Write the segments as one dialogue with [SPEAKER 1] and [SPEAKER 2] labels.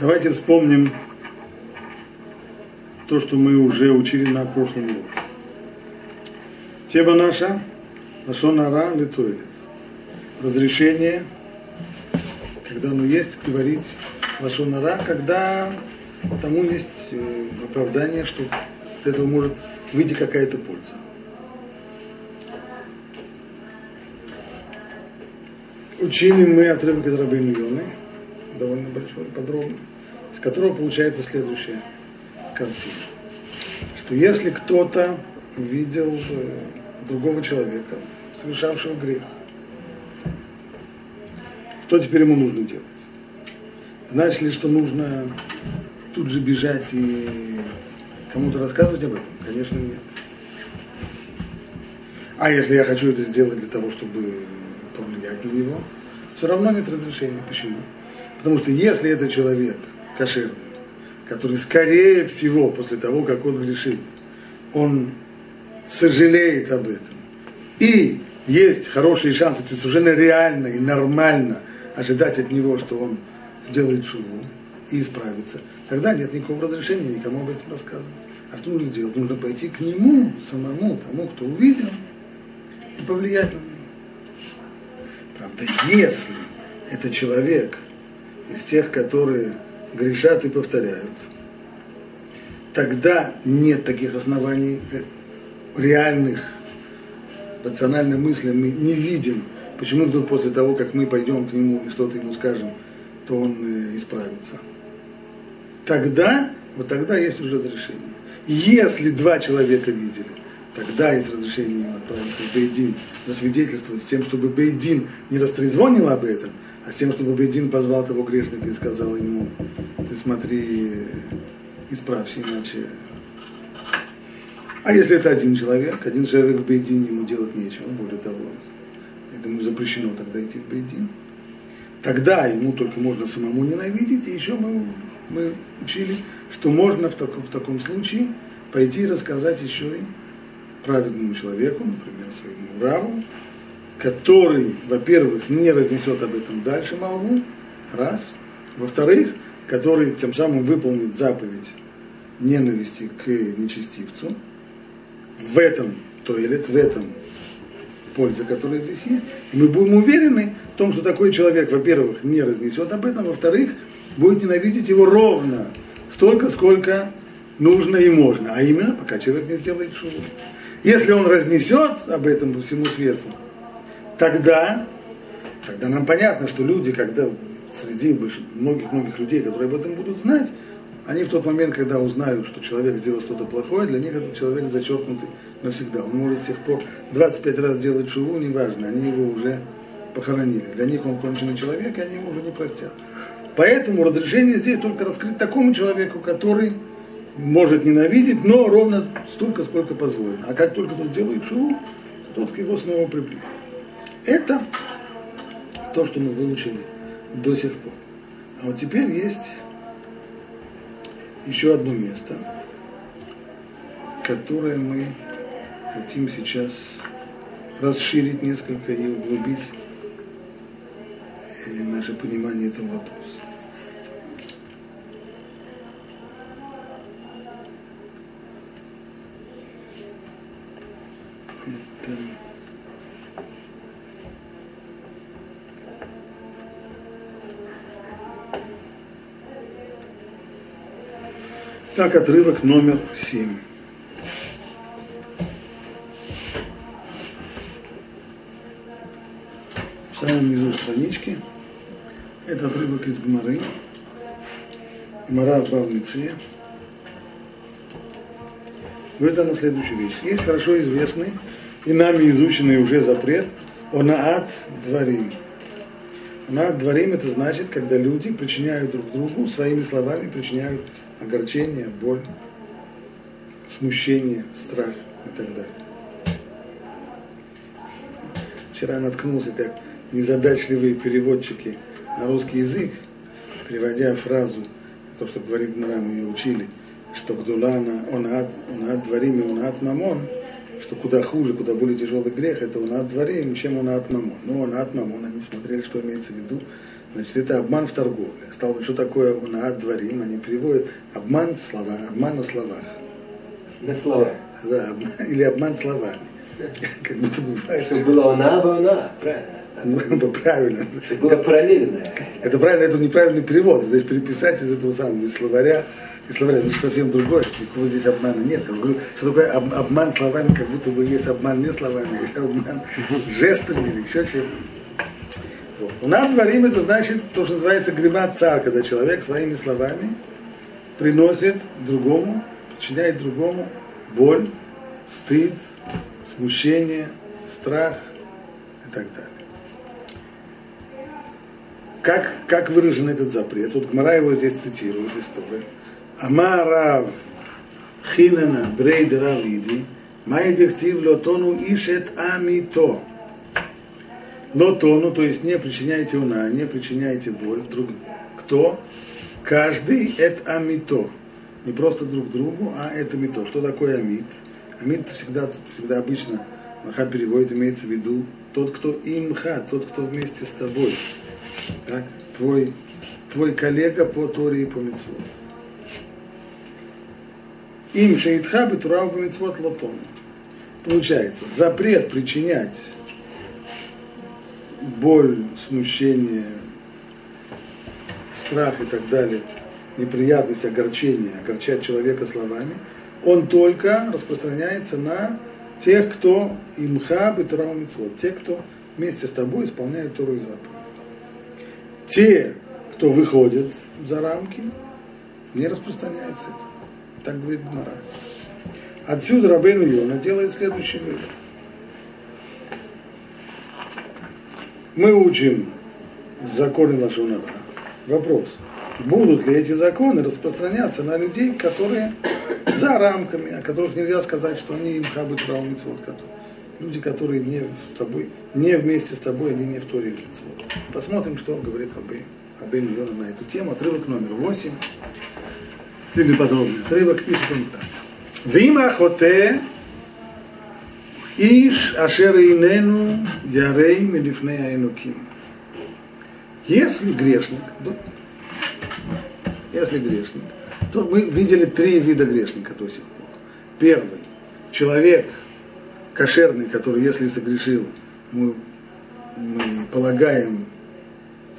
[SPEAKER 1] Давайте вспомним то, что мы уже учили на прошлом уроке. Тема наша – Лашонара Литуэлит. Разрешение, когда оно есть, говорить Лашонара, когда тому есть э, оправдание, что от этого может выйти какая-то польза. Учили мы отрывок из Рабейну Йоны, довольно большой, подробный, из которого получается следующая картина. Что если кто-то видел э, другого человека, совершавшего грех, что теперь ему нужно делать? Значит ли, что нужно тут же бежать и кому-то рассказывать об этом? Конечно, нет. А если я хочу это сделать для того, чтобы повлиять на него, все равно нет разрешения. Почему? Потому что если это человек кошерный, который скорее всего после того, как он грешит, он сожалеет об этом, и есть хорошие шансы, то есть уже реально и нормально ожидать от него, что он сделает шуву и исправится, тогда нет никакого разрешения никому об этом рассказывать. А что нужно сделать? Нужно пойти к нему, самому, тому, кто увидел, и повлиять на него. Правда, если это человек из тех, которые грешат и повторяют, тогда нет таких оснований э, реальных, рациональной мысли мы не видим, почему вдруг после того, как мы пойдем к нему и что-то ему скажем, то он э, исправится. Тогда, вот тогда есть уже разрешение. Если два человека видели, тогда есть разрешение им отправиться в Бейдин, засвидетельствовать с тем, чтобы Бейдин не растрезвонил об этом, а с тем, чтобы Бейдин позвал того грешника и сказал ему, ты смотри, исправься, иначе... А если это один человек, один человек в Бейдине, ему делать нечего, более того, этому запрещено тогда идти в Бейдин, тогда ему только можно самому ненавидеть, и еще мы, мы учили, что можно в таком, в таком случае пойти и рассказать еще и праведному человеку, например, своему раву, который, во-первых, не разнесет об этом дальше молву, раз. Во-вторых, который тем самым выполнит заповедь ненависти к нечестивцу. В этом тоилет, в этом польза, которая здесь есть. И мы будем уверены в том, что такой человек, во-первых, не разнесет об этом, во-вторых, будет ненавидеть его ровно столько, сколько нужно и можно. А именно, пока человек не сделает шубу. Если он разнесет об этом по всему свету, тогда, тогда нам понятно, что люди, когда среди многих-многих людей, которые об этом будут знать, они в тот момент, когда узнают, что человек сделал что-то плохое, для них этот человек зачеркнутый навсегда. Он может с тех пор 25 раз делать шуву, неважно, они его уже похоронили. Для них он конченый человек, и они ему уже не простят. Поэтому разрешение здесь только раскрыть такому человеку, который может ненавидеть, но ровно столько, сколько позволено. А как только тот сделает шуву, то тот его снова приблизит. Это то, что мы выучили до сих пор. А вот теперь есть еще одно место, которое мы хотим сейчас расширить несколько и углубить э, наше понимание этого вопроса. Это Так, отрывок номер семь. В самом низу странички. Это отрывок из Гмары. Гмара в Бавнице. Говорит она следующую вещь. Есть хорошо известный и нами изученный уже запрет онаат дворим. Онаат дворим это значит, когда люди причиняют друг другу своими словами, причиняют огорчение, боль, смущение, страх и так далее. Вчера наткнулся, как незадачливые переводчики на русский язык, переводя фразу, то, что говорит Мара, мы ее учили, что Гдулана, он ад, он ад дворим и он ад мамон, что куда хуже, куда более тяжелый грех, это он ад дворим, чем он ад мамон. Ну, он ад мамон, они смотрели, что имеется в виду, Значит, это обман в торговле. Стало что такое на дворим, они переводят обман слова, обман на словах.
[SPEAKER 2] На словах.
[SPEAKER 1] Да, обман, или обман словами. Как будто бывает.
[SPEAKER 2] Чтобы было она, бы она, правильно.
[SPEAKER 1] Ну, правильно.
[SPEAKER 2] Чтобы было параллельно.
[SPEAKER 1] Это правильно, это неправильный перевод. Значит, переписать из этого самого из словаря, из словаря, это совсем другое. Никакого здесь обмана нет. Я говорю, что такое об- обман словами, как будто бы есть обман не словами, а есть обман жестами или еще чем. Вот. У нас дворим это значит то, что называется грима цар, когда человек своими словами приносит другому, причиняет другому боль, стыд, смущение, страх и так далее. Как, как выражен этот запрет? Вот Гмара его здесь цитирует историю. Амарав хинана брейд равиди майдихтив лотону ишет амито. Лотону, то есть не причиняйте уна, не причиняйте боль друг кто? Каждый это амито. Не просто друг другу, а это мито. Что такое амит? Амит всегда, всегда обычно Маха переводит, имеется в виду тот, кто имха, тот, кто вместе с тобой. Так? Твой, твой коллега по Торе и по Митцвот. Им шеитха бетурау по Митцвот лотон. Получается, запрет причинять боль, смущение, страх и так далее, неприятность, огорчение, огорчать человека словами, он только распространяется на тех, кто имха бетурау митцвот, те, кто вместе с тобой исполняет Тору и заповедь те, кто выходит за рамки, не распространяется это. Так говорит Гмара. Отсюда Рабейну Йона делает следующий вывод. Мы учим законы Лашонара. Вопрос. Будут ли эти законы распространяться на людей, которые за рамками, о которых нельзя сказать, что они им хабы митцвот, люди, которые не с тобой, не вместе с тобой, они не в Торе митцвот. Посмотрим, что говорит Рабей, Рабей Йона на эту тему. Отрывок номер 8. Длинный подробный отрывок пишет он так. Вима хоте иш ашер инену ярей милифнея энуким. Если грешник, если грешник, то мы видели три вида грешника до сих пор. Первый. Человек кошерный, который, если согрешил, мы, мы полагаем,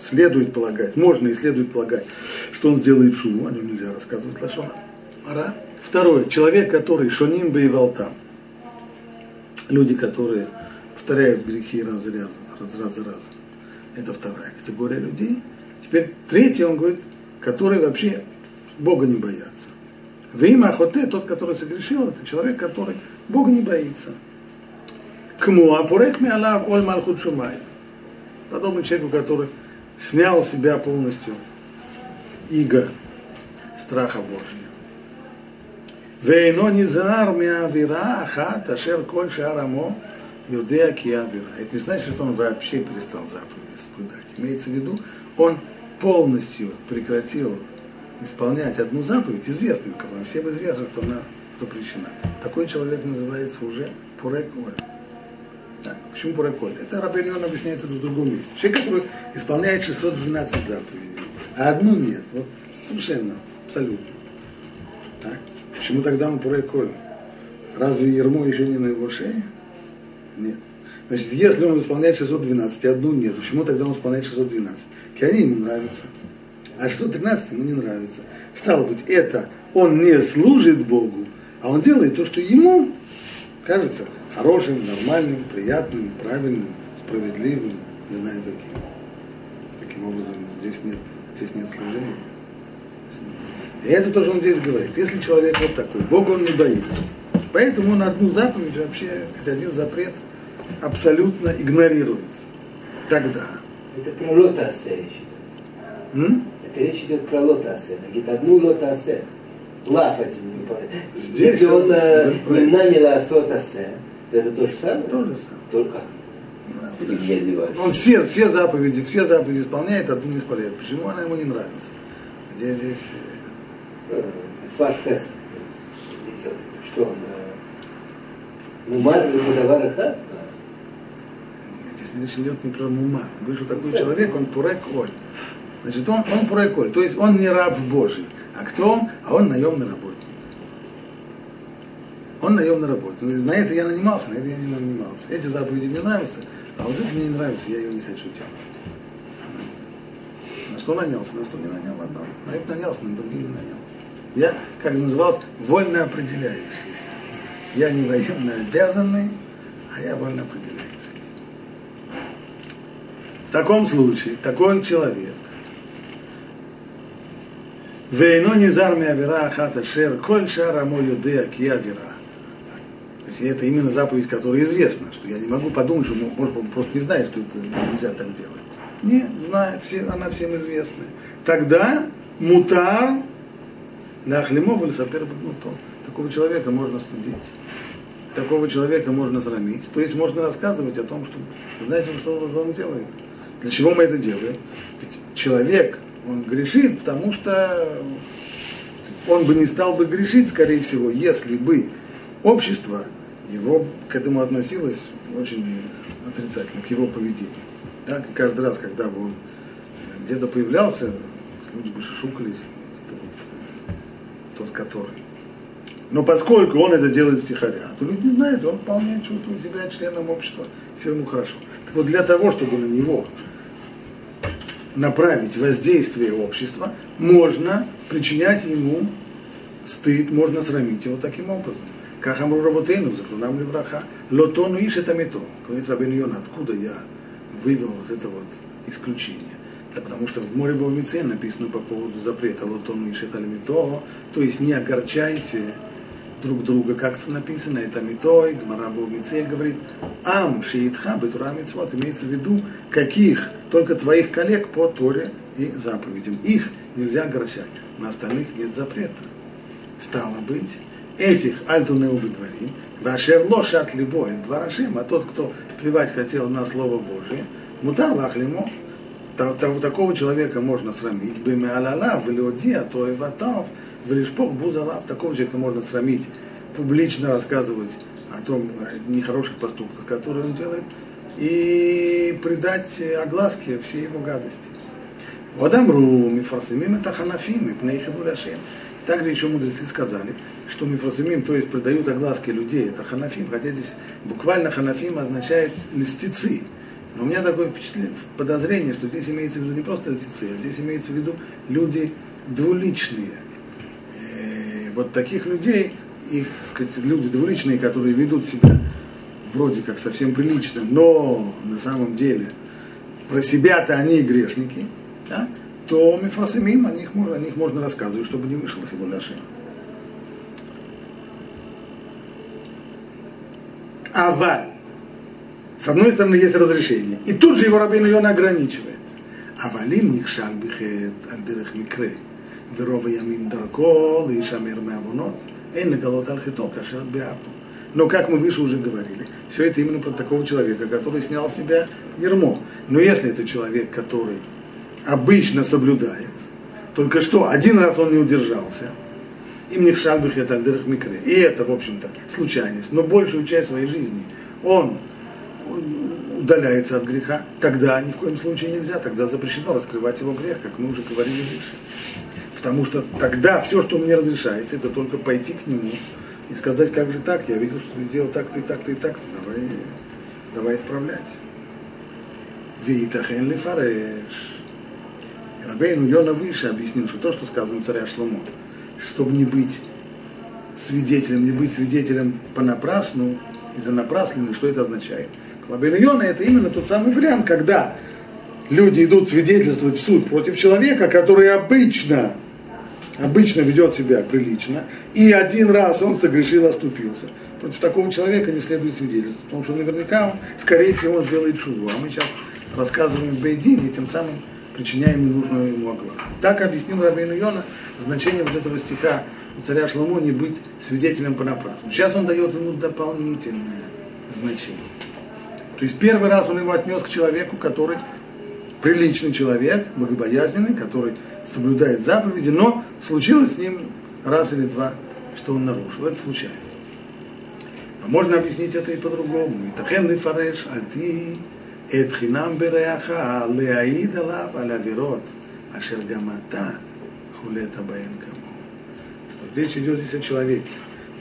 [SPEAKER 1] следует полагать, можно и следует полагать, что он сделает шуму, о нем нельзя рассказывать лошона. Ара. Второе. Человек, который шоним боевал там. Люди, которые повторяют грехи раз за разом, раз, раз за разом. Это вторая категория людей. Теперь третий, он говорит, которые вообще Бога не боятся. Вима Ахоте, тот, который согрешил, это человек, который Бога не боится. Кму апурек миалав оль малхут шумай. Подобный человеку, который снял с себя полностью иго страха Божия. Вейно низар миавира ахат ашер коль шарамо юдея киавира. Это не значит, что он вообще перестал заповеди соблюдать. Имеется в виду, он полностью прекратил исполнять одну заповедь, известную, которая всем известно, что она запрещена. Такой человек называется уже пуреколь. Почему пуреколь? Это Рабельон объясняет это в другом месте. Человек, который исполняет 612 заповедей, а одну нет. Вот совершенно, абсолютно. Так? Почему тогда он пуреколь? Разве ермо еще не на его шее? Нет. Значит, если он исполняет 612, и одну нет, почему тогда он исполняет 612? Они ему нравятся. А 613 ему не нравится. Стало быть, это он не служит Богу, а он делает то, что ему кажется хорошим, нормальным, приятным, правильным, справедливым, не знаю каким. Таким образом, здесь нет, здесь нет служения. И это тоже он здесь говорит. Если человек вот такой, Бога он не боится. Поэтому он одну заповедь, вообще, один запрет абсолютно игнорирует. Тогда.
[SPEAKER 2] Это про лотасе речь идет.
[SPEAKER 1] М?
[SPEAKER 2] Это речь идет про лотасе. Говорит, одну лотасе. Лаф один не выполняет.
[SPEAKER 1] Здесь
[SPEAKER 2] Если он
[SPEAKER 1] он
[SPEAKER 2] э, не
[SPEAKER 1] это.
[SPEAKER 2] намила асотасе, то это то же самое?
[SPEAKER 1] То же самое.
[SPEAKER 2] Только не одеваешь.
[SPEAKER 1] Он все, все заповеди, все заповеди исполняет, одну не исполняет. Почему она ему не нравится? Где здесь... э,
[SPEAKER 2] Сват Хес. Что он? э, Умаз Бадавар Ахат?
[SPEAKER 1] Здесь речь идет не про мума. Говорит, что такой человек, он пурек оль. Значит, он, он пурек оль, то есть он не раб Божий. А кто он? А он наемный работник. Он наемный работник. На это я нанимался, на это я не нанимался. Эти заповеди мне нравятся, а вот это мне не нравится, я ее не хочу делать. На что нанялся, на что не нанял одного. На это нанялся, на другие не нанялся. Я, как назывался, вольно определяющийся. Я не военно обязанный, а я вольно определяющийся. В таком случае, такой человек, Вейно низар авера ахата шер, коль шара мой юдея ки авера. Есть это именно заповедь, которая известна, что я не могу подумать, что может он просто не знает, что это нельзя так делать. Не, знает, все, она всем известна. Тогда мутар Ляхлимов или сапер бадмутон. Такого человека можно студить. Такого человека можно срамить. То есть можно рассказывать о том, что знаете, что он делает. Для чего мы это делаем? Ведь человек, он грешит, потому что он бы не стал бы грешить, скорее всего, если бы общество его к этому относилось очень отрицательно, к его поведению. Так, и каждый раз, когда бы он где-то появлялся, люди бы шушукались, тот который. Но поскольку он это делает втихаря, то люди знают, он вполне чувствует себя членом общества, все ему хорошо. Так вот для того, чтобы на него направить воздействие общества, можно причинять ему стыд, можно срамить его таким образом. Как Амру Работейну, Захрунам Левраха, Лотону Иш это мето. Говорит Рабин Йона, откуда я вывел вот это вот исключение. Да потому что в море Бавмице написано по поводу запрета Лотону и Шеталимито, то есть не огорчайте друг друга, как написано, это Митой, Гмара Бавмице говорит, Ам Шиитха Бетура Мицвот, имеется в виду, каких, только твоих коллег по Торе и заповедям. Их нельзя огорчать, на остальных нет запрета. Стало быть, этих альтуне убедварим, вашер лошат либо дворашим, а тот, кто плевать хотел на Слово Божие, мутар лахлимо, такого человека можно срамить. Быми алала, влиодия, то и ватав, влишпох бузалав. Такого человека можно срамить, публично рассказывать о том, о нехороших поступках, которые он делает, и придать огласке все его гадости. Одамру, мифасимим это ханафим, и пнейхидуляшем. Также еще мудрецы сказали, что мифросимим, то есть придают огласке людей, это ханафим, хотя здесь буквально ханафим означает листицы. Но у меня такое впечатление, подозрение, что здесь имеется в виду не просто льтецы, а здесь имеется в виду люди двуличные. И э, вот таких людей, их, сказать, люди двуличные, которые ведут себя вроде как совсем прилично, но на самом деле про себя-то они грешники, да, то мифросимим, о них, о них можно рассказывать, чтобы не вышел их Аваль. С одной стороны, есть разрешение. И тут же его Рабин Йона ограничивает. А валим нихшал бихет альдерах микре. Верова ямин дарко, и шамир меавонот. Эй наголот алхито, кашер биапу. Но, как мы выше уже говорили, все это именно про такого человека, который снял с себя ермо. Но если это человек, который обычно соблюдает, только что один раз он не удержался, им не шальбих это альдерах микре. И это, в общем-то, случайность. Но большую часть своей жизни он удаляется от греха, тогда ни в коем случае нельзя, тогда запрещено раскрывать его грех, как мы уже говорили выше. Потому что тогда все, что мне разрешается, это только пойти к нему и сказать, как же так, я видел, что ты сделал так-то и так-то и так-то, давай, давай исправлять. Витахен ли. Рабейну Йона выше объяснил, что то, что сказано царя Шломо, чтобы не быть свидетелем, не быть свидетелем понапрасну, из-за напраслины, что это означает? Лабирайона это именно тот самый вариант, когда люди идут свидетельствовать в суд против человека, который обычно, обычно ведет себя прилично, и один раз он согрешил, оступился. Против такого человека не следует свидетельствовать, потому что наверняка он, скорее всего, сделает шубу. А мы сейчас рассказываем в Бейдине, тем самым причиняем ненужную ему огласку. Так объяснил Рабейну Йона значение вот этого стиха у царя Шломо не быть свидетелем понапрасну. Сейчас он дает ему дополнительное значение. То есть первый раз он его отнес к человеку, который приличный человек, богобоязненный, который соблюдает заповеди, но случилось с ним раз или два, что он нарушил. Это случайность. А можно объяснить это и по-другому. И тахенный фареш, альти, את חינם ברעך להעיד עליו על עבירות אשר גם אתה хулет абаен кому. Что речь идет здесь о человеке,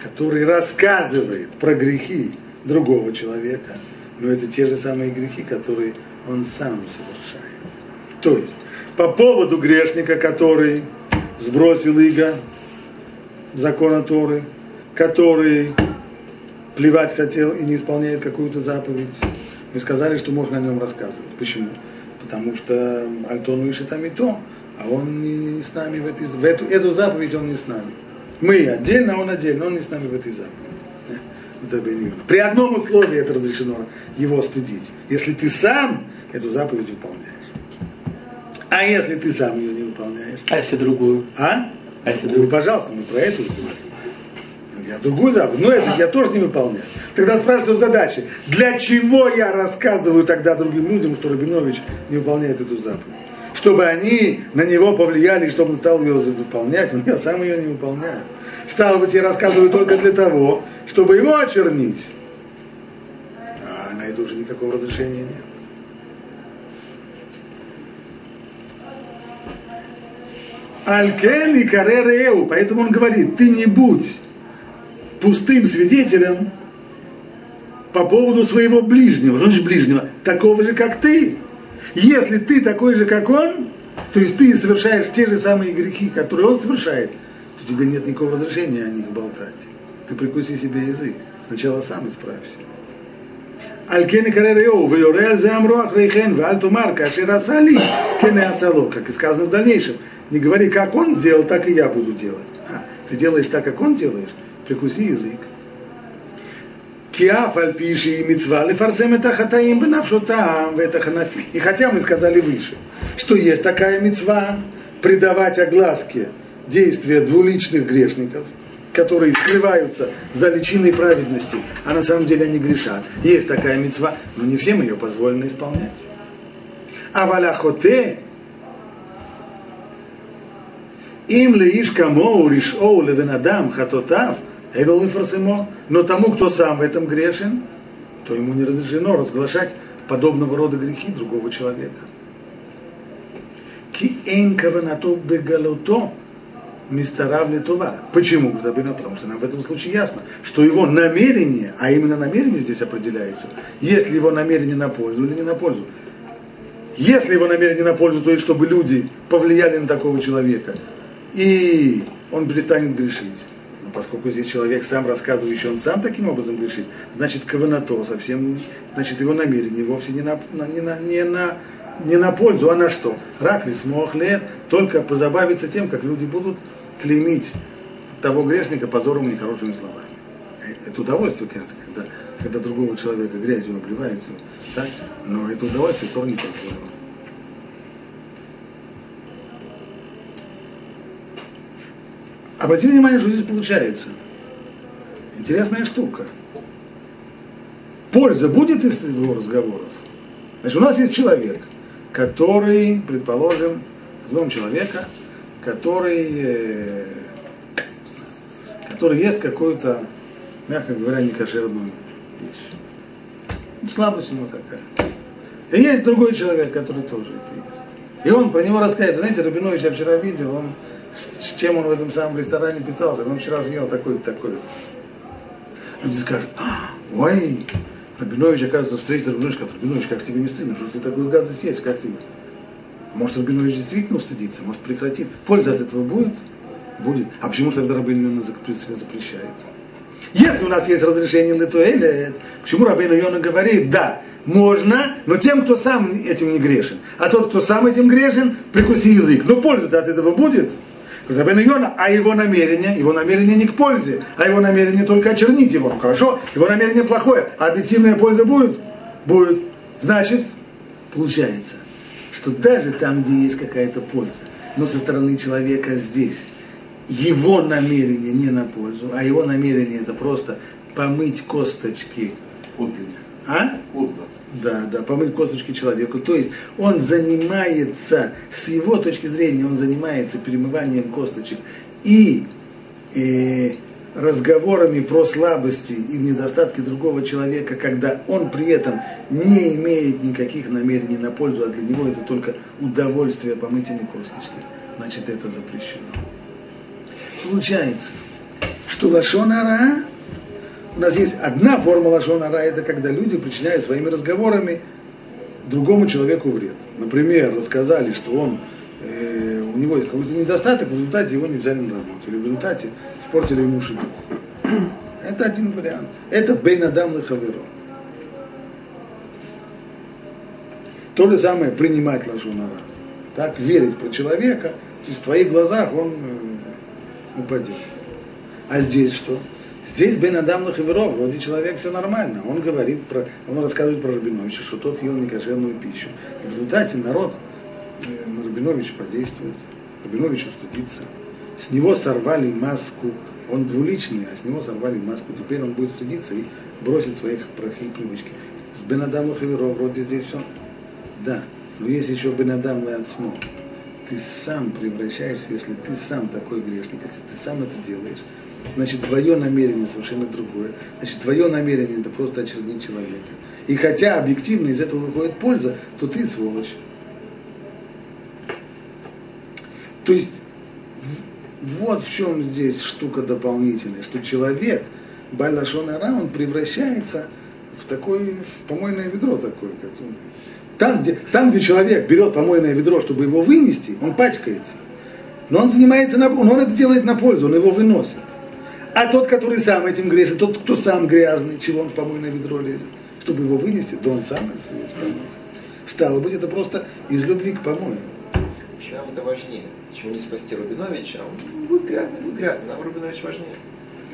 [SPEAKER 1] который рассказывает про грехи другого человека, но это те же самые грехи, которые он сам совершает. То есть, по поводу грешника, который сбросил иго закона Торы, который плевать хотел и не исполняет какую-то заповедь, мы сказали, что можно о нем рассказывать. Почему? Потому что Альтон выше там и то, а он не, не, не с нами в, этой, в эту, эту заповедь он не с нами. Мы отдельно, а он отдельно, он не с нами в этой заповеди. При одном условии это разрешено его стыдить. Если ты сам эту заповедь выполняешь. А если ты сам ее не выполняешь?
[SPEAKER 3] А если другую?
[SPEAKER 1] А?
[SPEAKER 3] А если
[SPEAKER 1] другую? Пожалуйста, мы про эту же говорим. Я другую заповедь, но это я тоже не выполняю. Тогда спрашиваю задачи. Для чего я рассказываю тогда другим людям, что Рабинович не выполняет эту заповедь? Чтобы они на него повлияли, чтобы он стал ее выполнять. Но я сам ее не выполняю. Стало быть, я рассказываю только для того, чтобы его очернить. А на это уже никакого разрешения нет. Алькен и Каререу, поэтому он говорит, ты не будь пустым свидетелем по поводу своего ближнего, что значит ближнего, такого же, как ты. Если ты такой же, как он, то есть ты совершаешь те же самые грехи, которые он совершает, то тебе нет никакого разрешения о них болтать. Ты прикуси себе язык. Сначала сам исправься. Алькен и Каререо, Вейореаль за Амруах Рейхен, Вальтумар, Кашир Асали, Кене Асало, как и сказано в дальнейшем. Не говори, как он сделал, так и я буду делать. А, ты делаешь так, как он делаешь, прикуси язык. Киаф альпиши и мецва лефарсем это хатаим бенавшотам это ханафи. И хотя мы сказали выше, что есть такая мецва, придавать огласке действия двуличных грешников, которые скрываются за личиной праведности, а на самом деле они грешат. Есть такая мецва, но не всем ее позволено исполнять. А валяхоте им леиш камоу ришоу левенадам хатотав, эвел инфарсимо, но тому, кто сам в этом грешен, то ему не разрешено разглашать подобного рода грехи другого человека. Ки эйн каванато бегалото мистаравли това. Почему? Потому что нам в этом случае ясно, что его намерение, а именно намерение здесь определяется, если его намерение на пользу или не на пользу. Если его намерение на пользу, то есть чтобы люди повлияли на такого человека, и он перестанет грешить. Но поскольку здесь человек сам рассказывающий, он сам таким образом грешит, значит, каванато совсем, значит, его намерение вовсе не на, не на, не на, не на пользу, а на что? Рак ли смог лет, только позабавиться тем, как люди будут клеймить того грешника позором и нехорошими словами. Это удовольствие, когда, когда другого человека грязью обливает, так? но это удовольствие тоже не позволено. Обратите внимание, что здесь получается. Интересная штука. Польза будет из его разговоров? Значит, у нас есть человек, который, предположим, возьмем человека, который, э, который ест какую-то, мягко говоря, некошерную вещь. Слабость ему такая. И есть другой человек, который тоже это ест. И он про него рассказывает. Знаете, Рабинович я вчера видел, он с чем он в этом самом ресторане питался. Он вчера съел такой-то, такой. Люди скажут, а, ой, Рабинович, оказывается, встретил Рабинович, скажет, Рабинович, как тебе не стыдно, что ты такую гадость есть, как тебе? Может, Рабинович действительно устыдится, может, прекратит. Польза от этого будет? Будет. А почему же тогда Рабин запрещает? Если у нас есть разрешение Литуэля, почему Рабин Йона говорит, да, можно, но тем, кто сам этим не грешен. А тот, кто сам этим грешен, прикуси язык. Но польза от этого будет? Рабен Йона, а его намерение, его намерение не к пользе, а его намерение только очернить его. Хорошо, его намерение плохое, а объективная польза будет? Будет. Значит, получается, что даже там, где есть какая-то польза, но со стороны человека здесь, его намерение не на пользу, а его намерение это просто помыть косточки. А? Да, да, помыть косточки человеку. То есть он занимается, с его точки зрения, он занимается перемыванием косточек и э, разговорами про слабости и недостатки другого человека, когда он при этом не имеет никаких намерений на пользу, а для него это только удовольствие помыть ему косточки, значит это запрещено. Получается, что лашонара, у нас есть одна форма лашонара, это когда люди причиняют своими разговорами другому человеку вред. Например, рассказали, что он, э, у него есть какой-то недостаток, в результате его не взяли на работу, или в результате испортили ему шедух. Это один вариант. Это бейнадам лехаверо. То же самое принимать лажунара. Так, верить про человека, то есть в твоих глазах он э, упадет. А здесь что? Здесь Бен Адам Лахаверов, вроде человек все нормально. Он говорит про, он рассказывает про Рабиновича, что тот ел некошерную пищу. И в результате народ э, на Рабиновича подействует. Рабинович устыдится. С него сорвали маску. Он двуличный, а с него сорвали маску. Теперь он будет стыдиться и бросит своих плохие привычки. С Бен Адам Лахаверов вроде здесь все. Да, но есть еще Бен Адам. Ты сам превращаешься, если ты сам такой грешник, если ты сам это делаешь, значит, твое намерение совершенно другое. Значит, твое намерение это просто очернить человека. И хотя объективно из этого выходит польза, то ты сволочь. То есть, вот в чем здесь штука дополнительная, что человек, Байлашонара, он превращается в такой, в помойное ведро такое. Там где, там, где человек берет помойное ведро, чтобы его вынести, он пачкается. Но он занимается, на, он это делает на пользу, он его выносит. А тот, который сам этим грешит, тот, кто сам грязный, чего он в помойное ведро лезет, чтобы его вынести, да он сам это лезет Стало быть, это просто из любви к помою.
[SPEAKER 3] Чем это важнее? Чего не спасти Рубиновича? Он будет грязный, будет грязный, нам Рубинович важнее.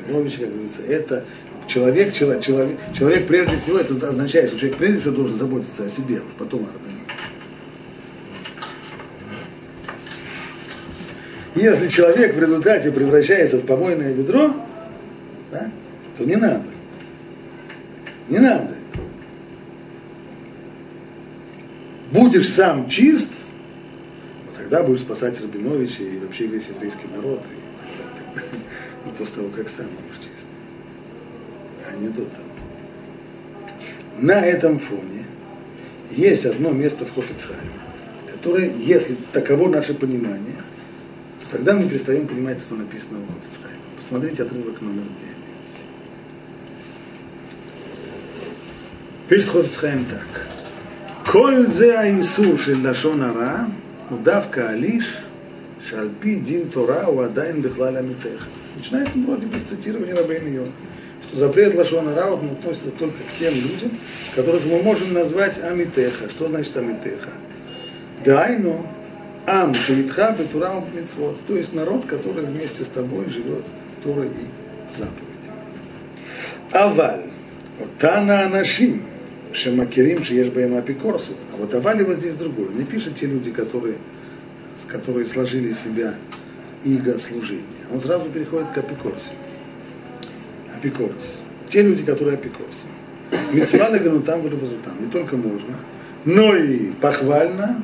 [SPEAKER 1] Рубинович, как говорится, это человек, человек, человек, человек прежде всего, это означает, что человек прежде всего должен заботиться о себе, а уж потом о Рубиновиче. Если человек в результате превращается в помойное ведро, то не надо. Не надо. Будешь сам чист, вот тогда будешь спасать Рабиновича и вообще весь еврейский народ, и тогда, тогда, ну, после того, как сам будешь чист. А не до того. На этом фоне есть одно место в Хофицхайме, которое, если таково наше понимание, Тогда мы перестаем понимать, что написано у Хофицхайма. Посмотрите отрывок номер 9. Пишет Хофицхайм так. Коль зе аисур шель лашон ара, удавка алиш, шальпи дин тора у адайн бихлаля митеха. Начинает он вроде без цитирования Рабейна Йона что запрет Лашона Раут относится только к тем людям, которых мы можем назвать Амитеха. Что значит Амитеха? Дайно, Ам Шеитха Бетурам Мицвод, то есть народ, который вместе с тобой живет Тура и заповедями. Аваль, Отана Анашим, Шемакерим, Шееш Баем Апикорсу. А вот Авали вот здесь другое. Не пишет те люди, которые, которые сложили себя иго служения. Он сразу переходит к Апикорсе. Апикорс. Те люди, которые апикорсы. Мецва там там. Не только можно, но и похвально,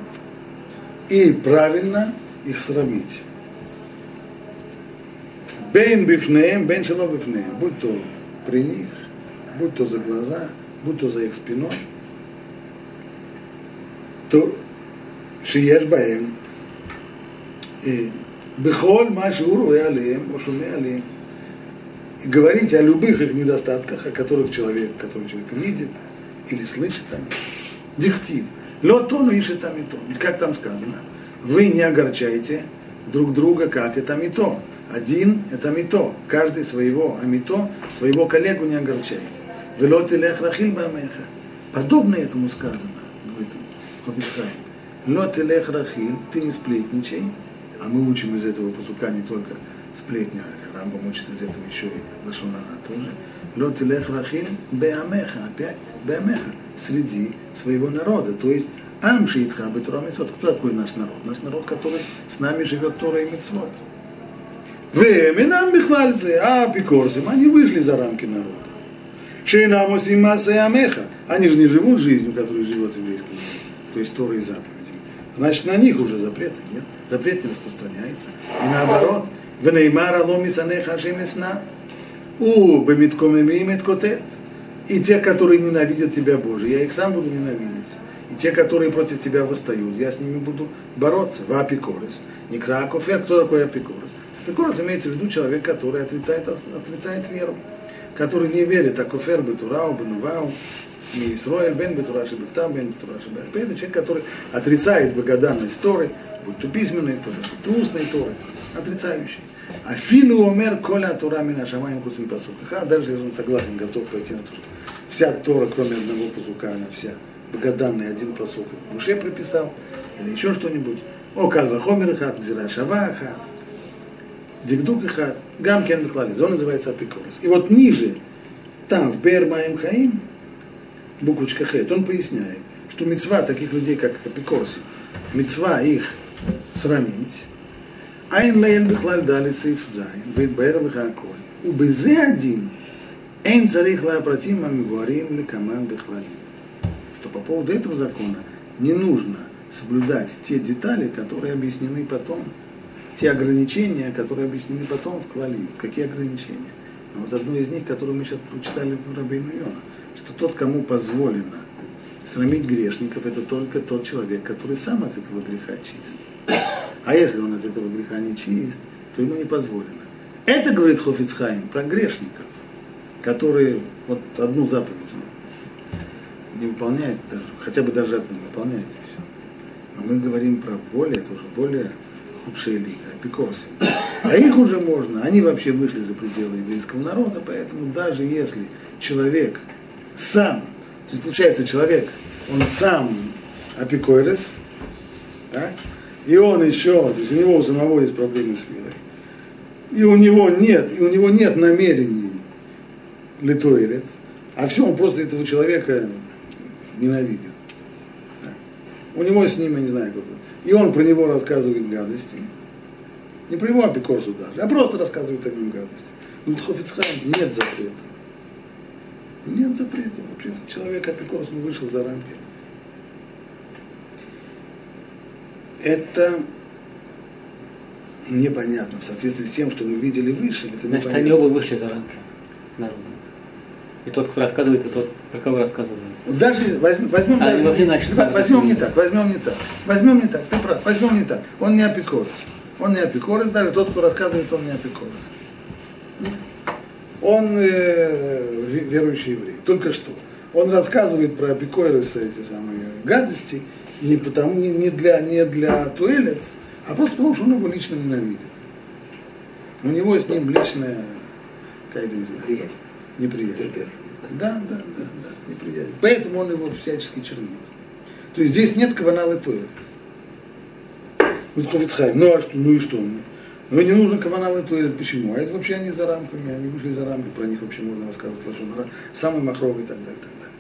[SPEAKER 1] и правильно их срамить. Бен бифнеем, бен шело бифнеем. Будь то при них, будь то за глаза, будь то за их спиной, то Шиешбаем, Бехоль Машуру и Алием, Ошуме Алием, говорить о любых их недостатках, о которых человек, который человек видит или слышит там. Диктив. Дихтив. и иши там и то. Как там сказано? Вы не огорчаете друг друга, как это мито. Один – это мито. Каждый своего амито, своего коллегу не огорчаете. Велоти лех рахил бамеха. Подобно этому сказано, говорит Хофицхайм. Лоти лех рахил, ты не сплетничай. А мы учим из этого посука не только сплетня, Рамбам учит из этого еще и Лашонара тоже. Лоти лех рахил беамеха, опять беамеха, среди своего народа. То есть Ам Шиитха Бетура Митцвот. Кто такой наш народ? Наш народ, который с нами живет Тора и Митцвот. Временам Бихлальзе, а Апикорсим, они вышли за рамки народа. Шейнам Осимаса и Амеха. Они же не живут жизнью, которой живет еврейский народ. То есть Тора и заповеди. Значит, на них уже запрета нет. Запрет не распространяется. И наоборот, Венеймара ломица неха У бемиткомеми и меткотет. И те, которые ненавидят тебя, Боже, я их сам буду ненавидеть. И те, которые против тебя восстают, я с ними буду бороться. В апикорис. Не кракофер. Кто такой апикорис? Апикорис имеется в виду человек, который отрицает, отрицает веру. Который не верит, а кофер бетурау, бенувау, не Исроэль, бен бетураши бехтам, бен бетураши бехтам. Это человек, который отрицает богоданность Торы, будь то письменной Торы, будь то устной Торы, отрицающий. А филу омер коля Тора мина шамаем кусим пасука. Даже если он согласен, готов пойти на то, что вся Тора, кроме одного пасука, она вся богоданный один посук. Муше приписал, или еще что-нибудь. О, кальва хомер хат, гзира Дикдук и хат, гам кен он называется апикорос. И вот ниже, там, в Бер Маем Хаим, буквочка Хет, он поясняет, что мецва таких людей, как Апикорс мецва их срамить, Айн лейн бихлаль дали циф зайн, вейдбэр лихаколь. Убезе один, эйн царих лаапратим амигуарим ликаман бихлалин. Что по поводу этого закона не нужно соблюдать те детали, которые объяснены потом те ограничения, которые объяснены потом в Клали. Какие ограничения? Ну, вот одно из них, которое мы сейчас прочитали в Рабейну Йона, что тот, кому позволено срамить грешников, это только тот человек, который сам от этого греха чист. А если он от этого греха не чист, то ему не позволено. Это говорит Хофицхайм про грешников, которые вот одну заповедь не выполняет даже, хотя бы даже одну выполняет и все. Но мы говорим про более, это уже более худшая лига, апикорсы. А их уже можно, они вообще вышли за пределы еврейского народа, поэтому даже если человек сам, то есть получается человек, он сам апикорес, да, и он еще, то есть у него у самого есть проблемы с верой, и у него нет, и у него нет намерений литоилет, а все, он просто этого человека ненавидит. У него с ним, я не знаю, как И он про него рассказывает гадости. Не про его апикорсу даже, а просто рассказывает о нем гадости. Ну, Хофицхайм нет запрета. Нет запрета. Вообще человек апикорс, он вышел за рамки. Это непонятно в соответствии с тем, что мы видели выше. Это
[SPEAKER 4] Значит,
[SPEAKER 1] непонятно.
[SPEAKER 4] они оба вышли за рамки народа. И тот, кто рассказывает, и тот, про кого рассказывает.
[SPEAKER 1] Даже возьмем, возьмем,
[SPEAKER 4] А,
[SPEAKER 1] даже-
[SPEAKER 4] ну, иначе, да,
[SPEAKER 1] возьмем не так, возьмем не так, возьмем не так, ты прав, возьмем не так. Он не апикорос. Он не апикорос, даже тот, кто рассказывает, он не апикорос. Он э, ве- верующий еврей. Только что. Он рассказывает про апикориса эти самые гадости не, потому, не, не, для, не для туэлет, а просто потому, что он его лично ненавидит. У него с ним личная какая-то, не знаю,
[SPEAKER 2] Неприязнь.
[SPEAKER 1] Да, да, да, да, неприязнь. Поэтому он его всячески чернит. То есть здесь нет каваналы туэлет. Ну, а что, ну и что? Ну и не нужно каваналы туэлет, почему? А это вообще они за рамками, они вышли за рамки, про них вообще можно рассказывать лошонара, самый махровый и так далее, и так далее.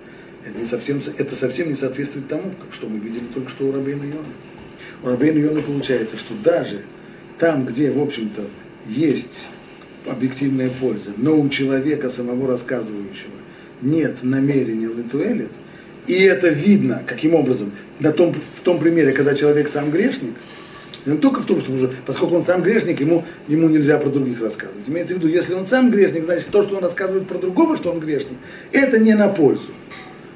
[SPEAKER 1] Это, не совсем, это совсем не соответствует тому, что мы видели только что у Рабейна Йона. У Рабейна Йона получается, что даже там, где, в общем-то, есть объективная польза, но у человека самого рассказывающего нет намерения литуэлит, и это видно, каким образом, на том, в том примере, когда человек сам грешник, не только в том, что уже, поскольку он сам грешник, ему, ему нельзя про других рассказывать. Имеется в виду, если он сам грешник, значит то, что он рассказывает про другого, что он грешник, это не на пользу,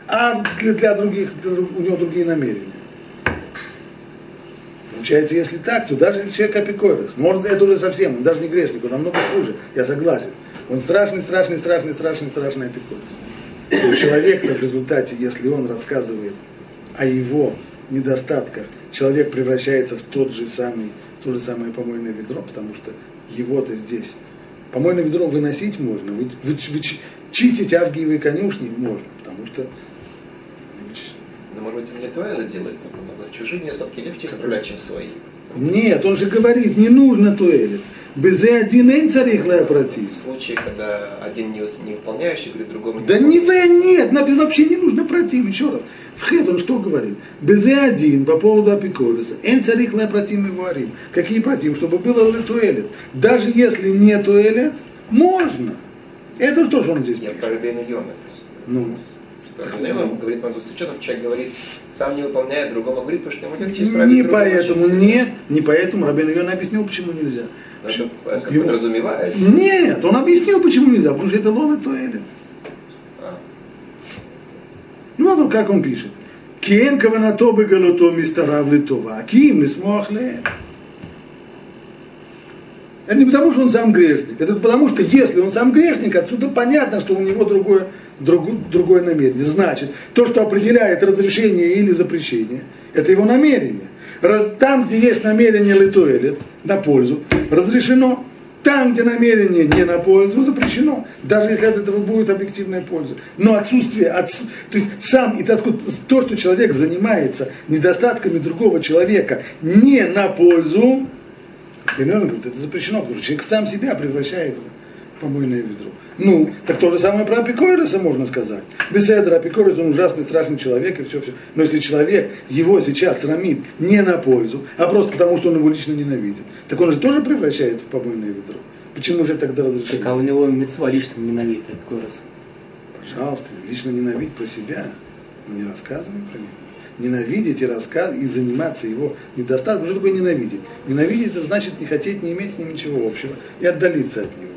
[SPEAKER 1] а для, для других, для у него другие намерения. Получается, если так, то даже если человек апикорис, может, это уже совсем, он даже не грешник, он намного хуже, я согласен. Он страшный, страшный, страшный, страшный, страшный апикорис. То человек-то в результате, если он рассказывает о его недостатках, человек превращается в тот же самый, в то же самое помойное ведро, потому что его-то здесь. Помойное ведро выносить можно, вы, вы- вы чи- чистить авгиевые конюшни можно, потому что
[SPEAKER 3] Но, может быть, не то это делает, много. Чужие недостатки легче исправлять, чем свои.
[SPEAKER 1] Нет, он же говорит, не нужно туэлит. Безе один эн царих против.
[SPEAKER 3] В случае, когда один не, не выполняющий говорит другому
[SPEAKER 1] Да не вы, нет, вообще не нужно против. Еще раз. В Хет он что говорит? Безе один по поводу апиколиса. Эн царих против мы говорим. Какие против? Чтобы было ли туэлит. Даже если не туэлит, можно. Это что же он здесь
[SPEAKER 3] Я
[SPEAKER 1] пишет?
[SPEAKER 3] про Рабейну Йона.
[SPEAKER 1] Ну.
[SPEAKER 3] Рабин говорит, могу с учетом, человек говорит, сам не выполняет, другому говорит, потому что ему легче исправить.
[SPEAKER 1] Не поэтому, нет, не поэтому Рабин Йона объяснил, почему нельзя.
[SPEAKER 3] Но это как
[SPEAKER 1] Ему-
[SPEAKER 3] подразумевается.
[SPEAKER 1] Нет, он объяснил, почему нельзя, потому что это лол и туэлет.
[SPEAKER 3] А.
[SPEAKER 1] Ну вот он, как он пишет. Кен каванато бы галуто мистарав литова, ким не смог? Это не потому, что он сам грешник, это потому, что если он сам грешник, отсюда понятно, что у него другое, другу- другое намерение. Значит, то, что определяет разрешение или запрещение, это его намерение. Раз- там, где есть намерение литуэлит, на пользу, разрешено. Там, где намерение не на пользу, запрещено. Даже если от этого будет объективная польза. Но отсутствие, отсу- то есть сам, и так сказать, то, что человек занимается недостатками другого человека не на пользу, Гермиона говорит, это запрещено, потому что человек сам себя превращает в помойное ведро. Ну, так то же самое про Апикориса можно сказать. Беседра, Апикорис, он ужасный, страшный человек и все, все. Но если человек его сейчас срамит не на пользу, а просто потому, что он его лично ненавидит, так он же тоже превращается в помойное ведро. Почему же тогда
[SPEAKER 4] Так а у него мецва лично ненавидит раз.
[SPEAKER 1] Пожалуйста, лично ненавидеть про себя, но не рассказывай про него. Ненавидеть и рассказывать, и заниматься его недостатком. Что такое ненавидеть? Ненавидеть это значит не хотеть, не иметь с ним ничего общего и отдалиться от него.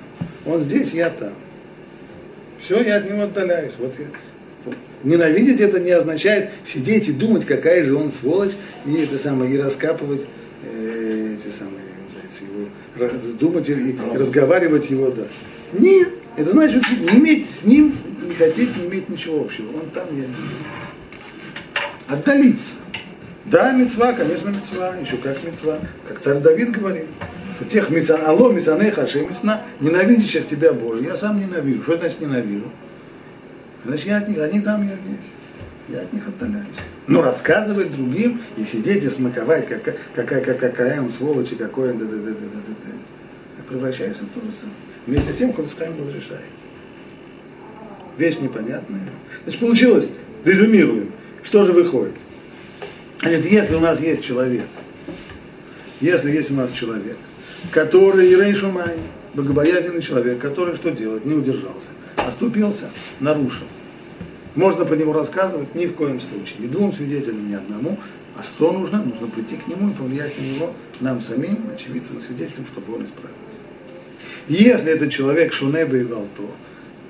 [SPEAKER 1] Он здесь, я там. Все, я от него отдаляюсь. Вот я. Ненавидеть это не означает сидеть и думать, какая же он сволочь, и это самое, и раскапывать э, эти самые, называется, его, думать и разговаривать его, да. Нет, это значит не иметь с ним, не хотеть, не иметь ничего общего. Он там, я здесь. Отдалиться. Да, мецва, конечно, мецва, еще как мецва, как царь Давид говорит, что тех мисан, алло, мисанеха, шемисна, ненавидящих тебя, Боже, я сам ненавижу. Что значит ненавижу? Значит, я от них, они там, я здесь. Я от них отдаляюсь. Но рассказывать другим и сидеть и смаковать, какая, какая, какая, он сволочь и какой он, да, да, да, да, да, да, да. Превращаюсь в то же самое. Вместе с тем, Ховскайм разрешает. Вещь непонятная. Значит, получилось, резюмируем, что же выходит? Значит, если у нас есть человек, если есть у нас человек, который Рейшумай, богобоязненный человек, который что делает? Не удержался, оступился, нарушил. Можно про него рассказывать? Ни в коем случае. Ни двум свидетелям, ни одному. А что нужно? Нужно прийти к нему и повлиять на него, нам самим, очевидцам и свидетелям, чтобы он исправился. Если этот человек Шунеба и Валто,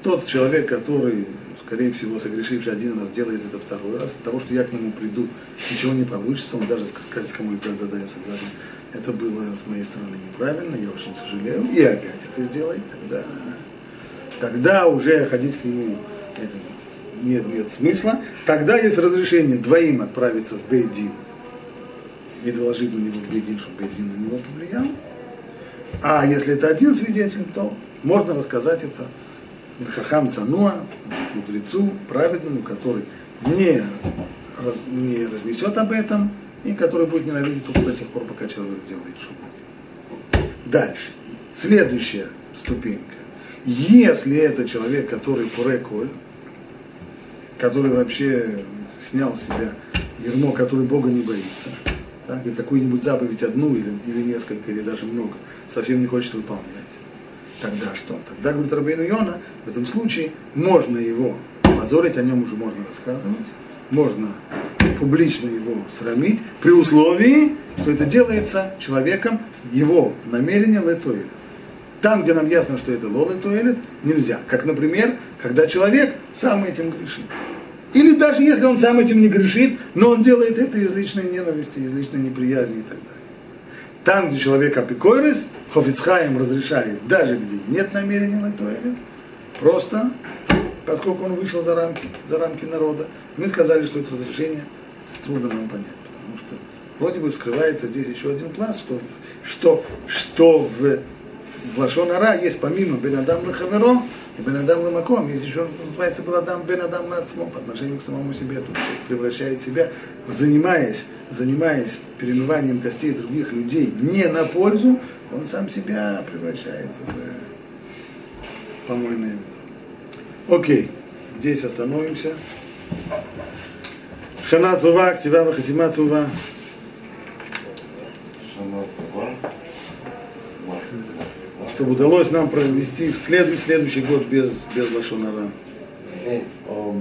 [SPEAKER 1] тот человек, который, скорее всего, согрешивший один раз, делает это второй раз, от того, что я к нему приду, ничего не получится, он даже скажет кому да, да, да, я согласен, это было с моей стороны неправильно, я очень сожалею, и опять это сделает, тогда, тогда уже ходить к нему это, нет, нет смысла. Тогда есть разрешение двоим отправиться в Бейдин и доложить на него Бейдин, чтобы Бейдин на него повлиял. А если это один свидетель, то можно рассказать это Хахам Цануа, мудрецу, праведному, который не, раз, не разнесет об этом и который будет ненавидеть только до тех пор, пока человек сделает шубу. Дальше. Следующая ступенька. Если это человек, который пуреколь, который вообще снял с себя ермо, который Бога не боится, так, и какую-нибудь заповедь одну или, или несколько, или даже много, совсем не хочет выполнять, тогда что? Тогда, говорит Рабейну Йона, в этом случае можно его позорить, о нем уже можно рассказывать, можно публично его срамить, при условии, что это делается человеком, его намерение летуэлет. Там, где нам ясно, что это лол туэлет, нельзя. Как, например, когда человек сам этим грешит. Или даже если он сам этим не грешит, но он делает это из личной ненависти, из личной неприязни и так далее. Там, где человек апикойрес, Хофицхаем разрешает, даже где нет намерения на туалет, просто, поскольку он вышел за рамки, за рамки народа, мы сказали, что это разрешение трудно нам понять, потому что вроде бы вскрывается здесь еще один пласт, что, что, что в, в Лашонара есть помимо Бенадам Лахаверо и Бенадам Ламаком, есть еще, что называется Бенадам Бенадам Лацмо, по отношению к самому себе, то есть превращает себя, занимаясь, занимаясь перемыванием костей других людей не на пользу, он сам себя превращает в, в помойное. Окей, здесь остановимся. Шана Тува, Ктива Вахатима Тува. Чтобы удалось нам провести в след- следующий год без, без Лашонара.
[SPEAKER 3] О,